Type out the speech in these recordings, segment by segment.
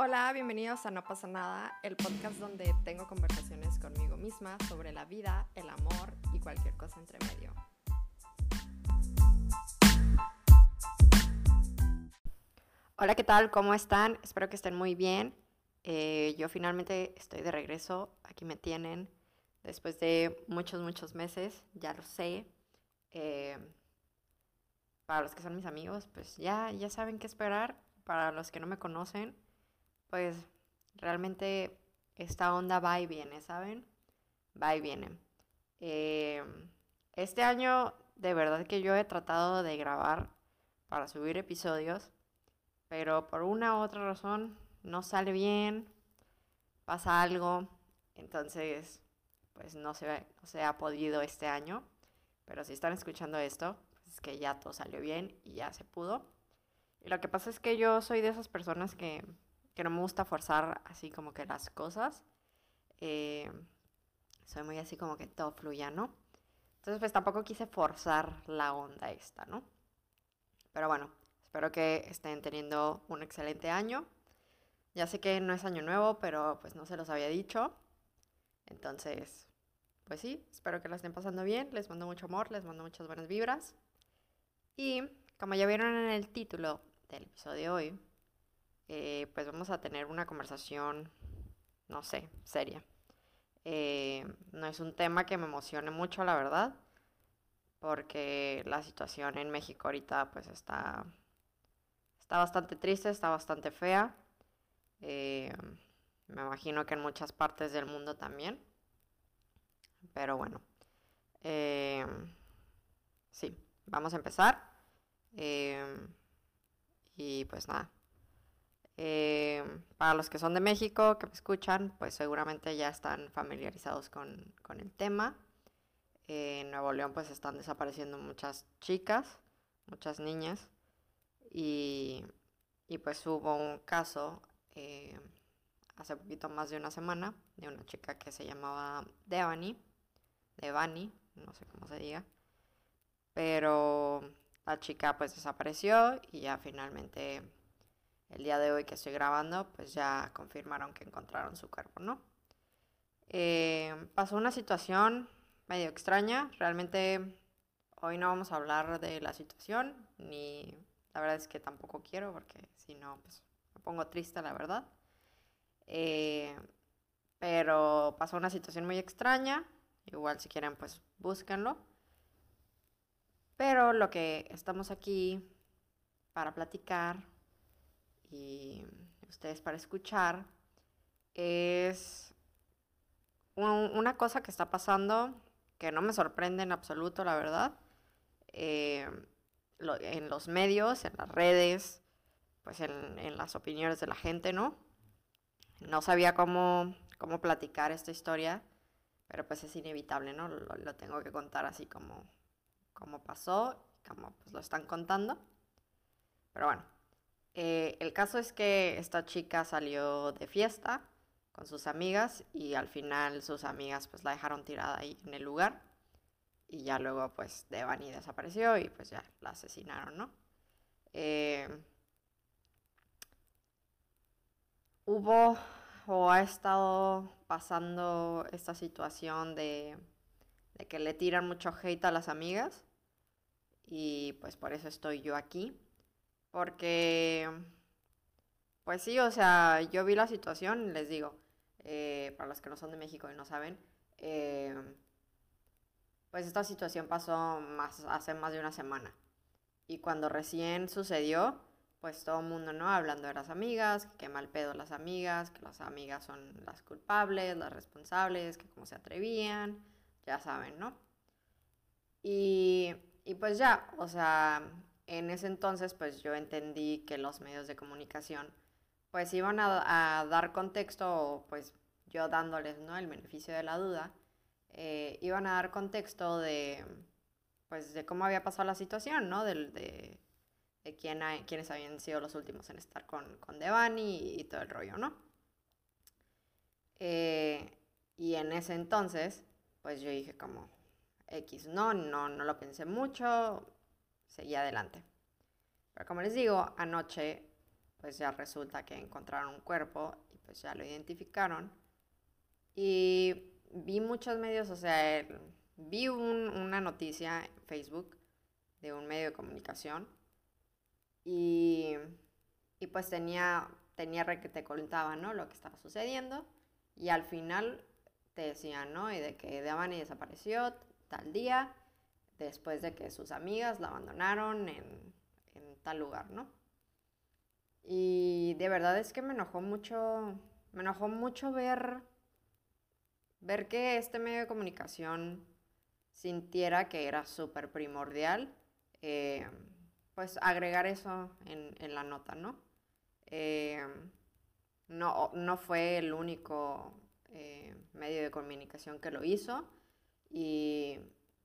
Hola, bienvenidos a No pasa nada, el podcast donde tengo conversaciones conmigo misma sobre la vida, el amor y cualquier cosa entre medio. Hola, ¿qué tal? ¿Cómo están? Espero que estén muy bien. Eh, yo finalmente estoy de regreso, aquí me tienen, después de muchos, muchos meses, ya lo sé. Eh, para los que son mis amigos, pues ya, ya saben qué esperar. Para los que no me conocen, pues realmente esta onda va y viene, ¿saben? Va y viene. Eh, este año de verdad que yo he tratado de grabar para subir episodios, pero por una u otra razón no sale bien, pasa algo, entonces pues no se, se ha podido este año, pero si están escuchando esto, pues es que ya todo salió bien y ya se pudo. Y lo que pasa es que yo soy de esas personas que que no me gusta forzar así como que las cosas. Eh, soy muy así como que todo fluya, ¿no? Entonces pues tampoco quise forzar la onda esta, ¿no? Pero bueno, espero que estén teniendo un excelente año. Ya sé que no es año nuevo, pero pues no se los había dicho. Entonces, pues sí, espero que la estén pasando bien. Les mando mucho amor, les mando muchas buenas vibras. Y como ya vieron en el título del episodio de hoy, eh, pues vamos a tener una conversación, no sé, seria. Eh, no es un tema que me emocione mucho, la verdad, porque la situación en México ahorita pues está, está bastante triste, está bastante fea. Eh, me imagino que en muchas partes del mundo también. Pero bueno, sí, vamos a empezar. y pues nada, eh, para los que son de México, que me escuchan, pues seguramente ya están familiarizados con, el tema. en Nuevo León pues están desapareciendo muchas chicas, muchas niñas. Y, pues hubo un caso eh, hace poquito más de una semana de una chica que se llamaba Devani, Devani, no sé cómo se diga. Pero la chica pues desapareció y ya finalmente el día de hoy que estoy grabando, pues ya confirmaron que encontraron su cuerpo, ¿no? Eh, pasó una situación medio extraña, realmente hoy no vamos a hablar de la situación, ni la verdad es que tampoco quiero, porque si no, pues me pongo triste, la verdad. Eh, pero pasó una situación muy extraña, igual si quieren, pues búsquenlo. Pero lo que estamos aquí para platicar y ustedes para escuchar es una cosa que está pasando que no me sorprende en absoluto, la verdad. Eh, en los medios, en las redes, pues en, las opiniones de la gente, ¿no? No sabía cómo, cómo platicar esta historia, pero pues es inevitable, ¿no? Lo, tengo que contar así como, como pasó, como pues lo están contando. Pero bueno, eh, el caso es que esta chica salió de fiesta con sus amigas y al final sus amigas pues la dejaron tirada ahí en el lugar y ya luego pues Devani desapareció y pues ya la asesinaron, ¿no? Eh, hubo o ha estado pasando esta situación de, de que le tiran mucho hate a las amigas y pues por eso estoy yo aquí porque, pues sí, o sea, yo vi la situación, les digo, eh, para los que no son de México y no saben, eh, pues esta situación pasó más, hace más de una semana. Y cuando recién sucedió, pues todo el mundo, ¿no? Hablando de las amigas, que qué mal pedo las amigas, que las amigas son las culpables, las responsables, que cómo se atrevían, ya saben, ¿no? Y, y pues ya, o sea, en ese entonces pues yo entendí que los medios de comunicación pues iban a, dar contexto, pues yo dándoles ¿no? el beneficio de la duda, eh, iban a dar contexto de pues de cómo había pasado la situación, ¿no? De, de, de quién quiénes habían sido los últimos en estar con, con Devani y, todo el rollo, ¿no? Eh, y en ese entonces, pues yo dije como, X, no, no, no lo pensé mucho, seguí adelante. Pero como les digo, anoche pues ya resulta que encontraron un cuerpo y pues ya lo identificaron. Y vi muchos medios, o sea, vi una noticia en Facebook de un medio de comunicación y, y pues tenía, tenía que te contaba, ¿no? Lo que estaba sucediendo y al final te decían, ¿no? Y de que Devani desapareció tal día después de que sus amigas la abandonaron en, en tal lugar, ¿no? Y de verdad es que me enojó mucho, me enojó mucho ver, ver que este medio de comunicación sintiera que era súper primordial, eh, pues agregar eso en, la nota, ¿no? Eh, no, no fue el único eh, medio de comunicación que lo hizo y,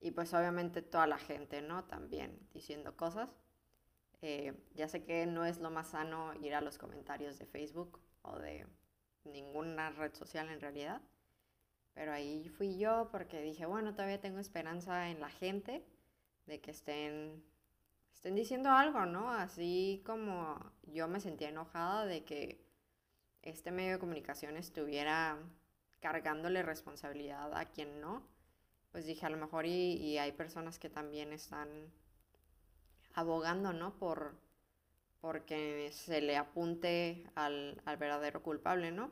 y, pues obviamente toda la gente, ¿no? También diciendo cosas. Eh, ya sé que no es lo más sano ir a los comentarios de Facebook o de ninguna red social en realidad, pero ahí fui yo porque dije, bueno, todavía tengo esperanza en la gente de que estén, estén diciendo algo, ¿no? Así como yo me sentía enojada de que este medio de comunicación estuviera cargándole responsabilidad a quien no, pues dije, a lo mejor y, y hay personas que también están abogando, ¿no? Por porque se le apunte al, al, verdadero culpable, ¿no?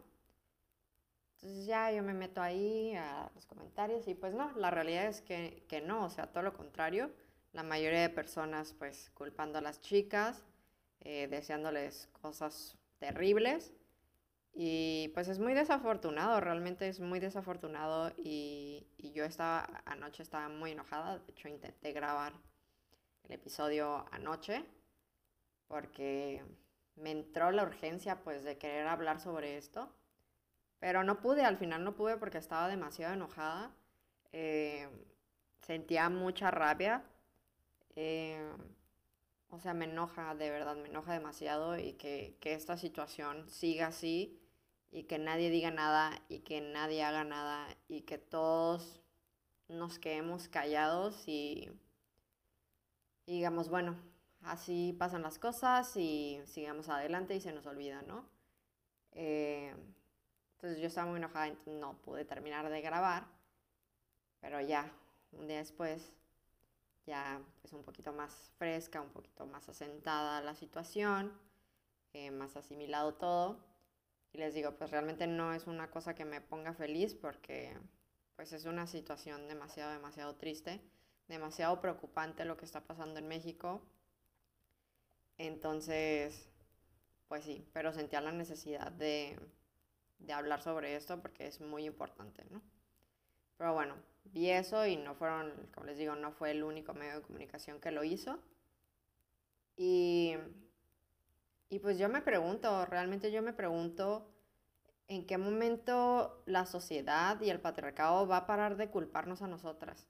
Entonces ya yo me meto ahí a los comentarios y pues no, la realidad es que, que no, o sea, todo lo contrario, la mayoría de personas pues culpando a las chicas, eh, deseándoles cosas terribles y pues es muy desafortunado, realmente es muy desafortunado y, y yo estaba, anoche estaba muy enojada, de hecho intenté grabar el episodio anoche, porque me entró la urgencia pues de querer hablar sobre esto, pero no pude, al final no pude porque estaba demasiado enojada, eh, sentía mucha rabia, eh, o sea, me enoja, de verdad, me enoja demasiado y que, que esta situación siga así y que nadie diga nada y que nadie haga nada y que todos nos quedemos callados y digamos, bueno, así pasan las cosas y sigamos adelante y se nos olvida, ¿no? Eh, entonces yo estaba muy enojada, no pude terminar de grabar, pero ya, un día después, ya pues un poquito más fresca, un poquito más asentada la situación, eh, más asimilado todo. Y les digo, pues realmente no es una cosa que me ponga feliz porque pues es una situación demasiado, demasiado triste demasiado preocupante lo que está pasando en México. Entonces, pues sí, pero sentía la necesidad de, de hablar sobre esto porque es muy importante, ¿no? Pero bueno, vi eso y no fueron, como les digo, no fue el único medio de comunicación que lo hizo. Y, y pues yo me pregunto, realmente yo me pregunto en qué momento la sociedad y el patriarcado va a parar de culparnos a nosotras.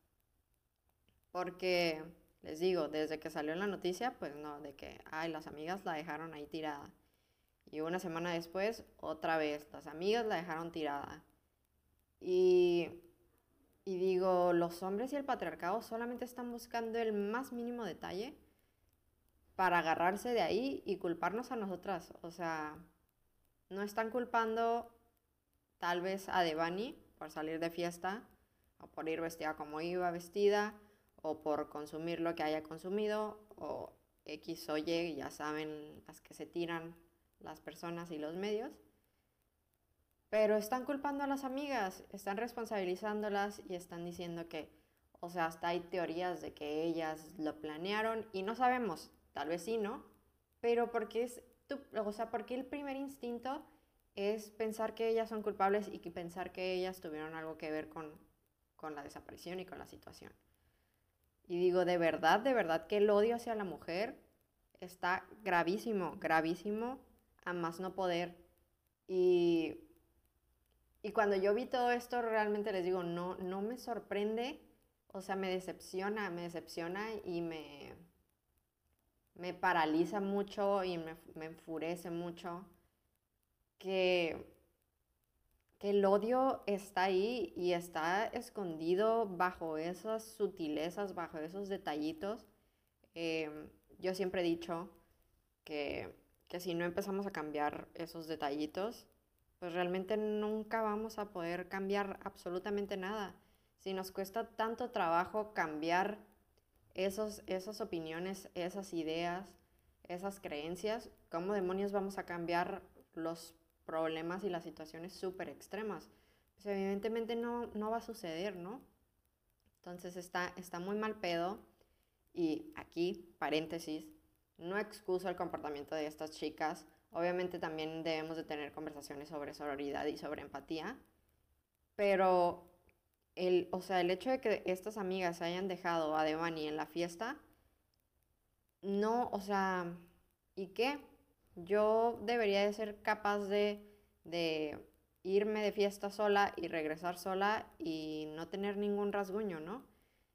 Porque, les digo, desde que salió en la noticia, pues no, de que, ay, las amigas la dejaron ahí tirada. Y una semana después, otra vez, las amigas la dejaron tirada. Y, y digo, los hombres y el patriarcado solamente están buscando el más mínimo detalle para agarrarse de ahí y culparnos a nosotras. O sea, no están culpando tal vez a Devani por salir de fiesta o por ir vestida como iba vestida o por consumir lo que haya consumido o X o Y, ya saben las que se tiran las personas y los medios. Pero están culpando a las amigas, están responsabilizándolas y están diciendo que, o sea, hasta hay teorías de que ellas lo planearon y no sabemos, tal vez sí, ¿no? Pero porque es, o sea, porque el primer instinto es pensar que ellas son culpables y que pensar que ellas tuvieron algo que ver con, con la desaparición y con la situación. Y digo, de verdad, de verdad que el odio hacia la mujer está gravísimo, gravísimo, a más no poder. Y, y cuando yo vi todo esto, realmente les digo, no, no me sorprende, o sea, me decepciona, me decepciona y me, me paraliza mucho y me, me enfurece mucho que que el odio está ahí y está escondido bajo esas sutilezas, bajo esos detallitos. Em, yo siempre he dicho que, que si no empezamos a cambiar esos detallitos, pues realmente nunca vamos a poder cambiar absolutamente nada. Si nos cuesta tanto trabajo cambiar esos, esas opiniones, esas ideas, esas creencias, ¿cómo demonios vamos a cambiar los problemas y las situaciones súper extremas? Pues evidentemente no, no va a suceder, ¿no? Entonces está, está muy mal pedo. Y aquí, paréntesis, no excuso el comportamiento de estas chicas. Obviamente también debemos de tener conversaciones sobre sororidad y sobre empatía. Pero el, o sea, el hecho de que estas amigas hayan dejado a Devani en la fiesta, no, o sea, ¿y qué? Yo debería de ser capaz de, de irme de fiesta sola y regresar sola y no tener ningún rasguño, ¿no?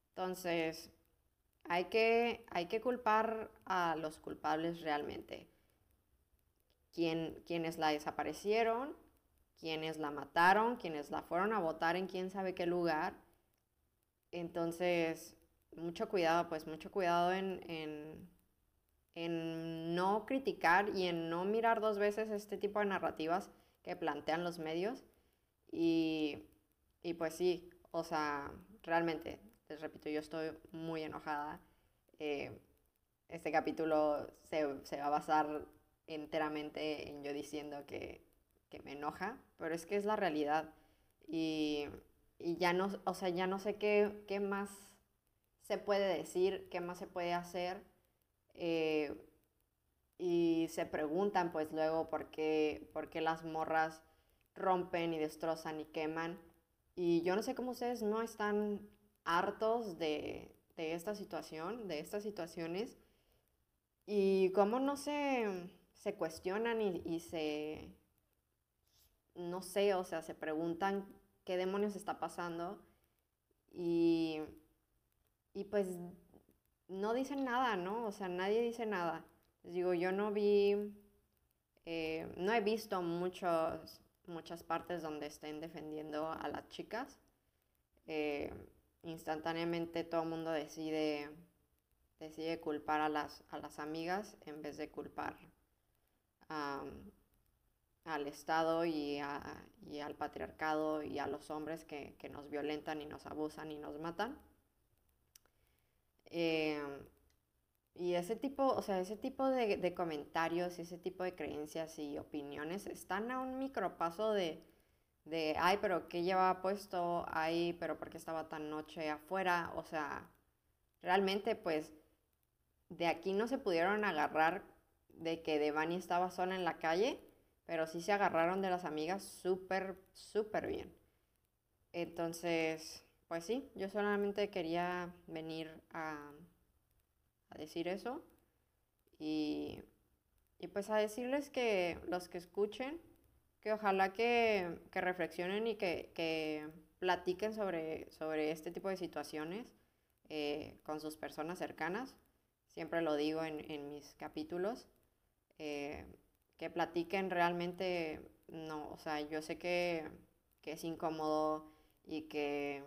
Entonces, hay que, hay que culpar a los culpables realmente. Quienes la desaparecieron, quienes la mataron, quienes la fueron a votar en quién sabe qué lugar. Entonces, mucho cuidado, pues mucho cuidado en, en, en no criticar y en no mirar dos veces este tipo de narrativas que plantean los medios. Y, y pues sí, o sea, realmente, les repito, yo estoy muy enojada. Eh, este capítulo se, se va a basar enteramente en yo diciendo que que me enoja, pero es que es la realidad. Y, y ya no, o sea, ya no sé qué, qué, más se puede decir, qué más se puede hacer. Eh, y se preguntan pues luego por qué, por qué las morras rompen y destrozan y queman. Y yo no sé cómo ustedes no están hartos de, de esta situación, de estas situaciones, y cómo no se, se cuestionan y, y se, no sé, o sea, se preguntan qué demonios está pasando y, y pues no dicen nada, ¿no? O sea, nadie dice nada. Les digo, yo no vi, eh, no he visto muchos, muchas partes donde estén defendiendo a las chicas. Eh, instantáneamente todo el mundo decide, decide culpar a las, a las amigas en vez de culpar a al Estado y, al patriarcado y a los hombres que, nos violentan y nos abusan y nos matan. Eh, y ese tipo, o sea, ese tipo de, comentarios y ese tipo de creencias y opiniones están a un micropaso de, de, ay, pero ¿qué llevaba puesto? Ay, pero ¿por qué estaba tan noche afuera? O sea, realmente pues de aquí no se pudieron agarrar de que Devani estaba sola en la calle pero sí se agarraron de las amigas súper, súper bien. Entonces, pues sí, yo solamente quería venir a, a decir eso y, y, pues a decirles que los que escuchen, que ojalá que, que reflexionen y que, que, platiquen sobre, sobre este tipo de situaciones eh, con sus personas cercanas. Siempre lo digo en, en mis capítulos. Eh, que platiquen realmente, no, o sea, yo sé que, que es incómodo y que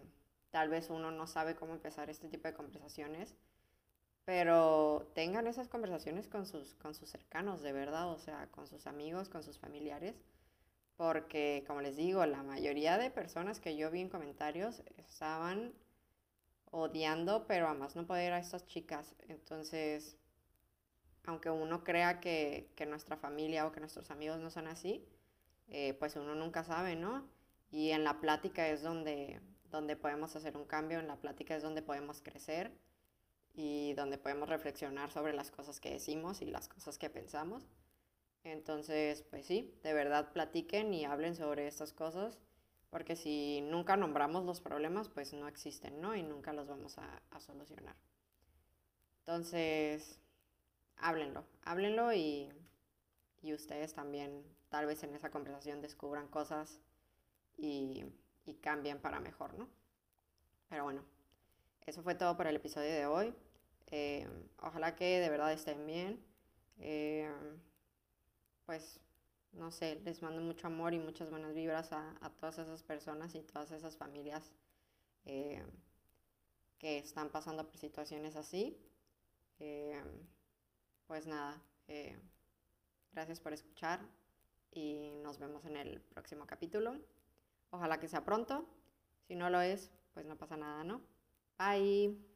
tal vez uno no sabe cómo empezar este tipo de conversaciones, pero tengan esas conversaciones con sus, con sus cercanos, de verdad, o sea, con sus amigos, con sus familiares, porque como les digo, la mayoría de personas que yo vi en comentarios estaban odiando, pero además no poder a estas chicas, entonces aunque uno crea que, nuestra familia o que nuestros amigos no son así, eh, pues uno nunca sabe, ¿no? Y en la plática es donde, donde podemos hacer un cambio, en la plática es donde podemos crecer y donde podemos reflexionar sobre las cosas que decimos y las cosas que pensamos. Entonces, pues sí, de verdad platiquen y hablen sobre estas cosas, porque si nunca nombramos los problemas, pues no existen, ¿no? Y nunca los vamos a, a solucionar. Entonces, háblenlo, háblenlo y, y ustedes también tal vez en esa conversación descubran cosas y, y cambien para mejor, ¿no? Pero bueno, eso fue todo por el episodio de hoy. Eh, ojalá que de verdad estén bien. Eh, pues, no sé, les mando mucho amor y muchas buenas vibras a, a todas esas personas y todas esas familias eh, que están pasando por situaciones así pues nada, eh, Gracias por escuchar y nos vemos en el próximo capítulo. Ojalá que sea pronto. Si no lo es, pues no pasa nada, ¿no? Bye.